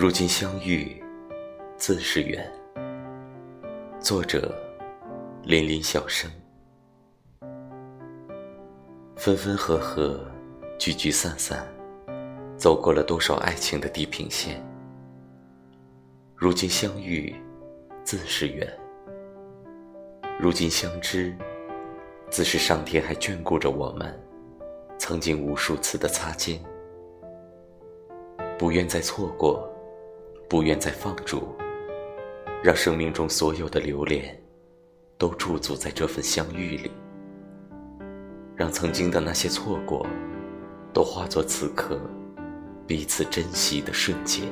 如今相遇，自是缘。作者：林林小生。分分合合，聚聚散散，走过了多少爱情的地平线？如今相遇，自是缘。如今相知，自是上天还眷顾着我们。曾经无数次的擦肩，不愿再错过，不愿再放逐，让生命中所有的留恋，都驻足在这份相遇里，让曾经的那些错过，都化作此刻彼此珍惜的瞬间。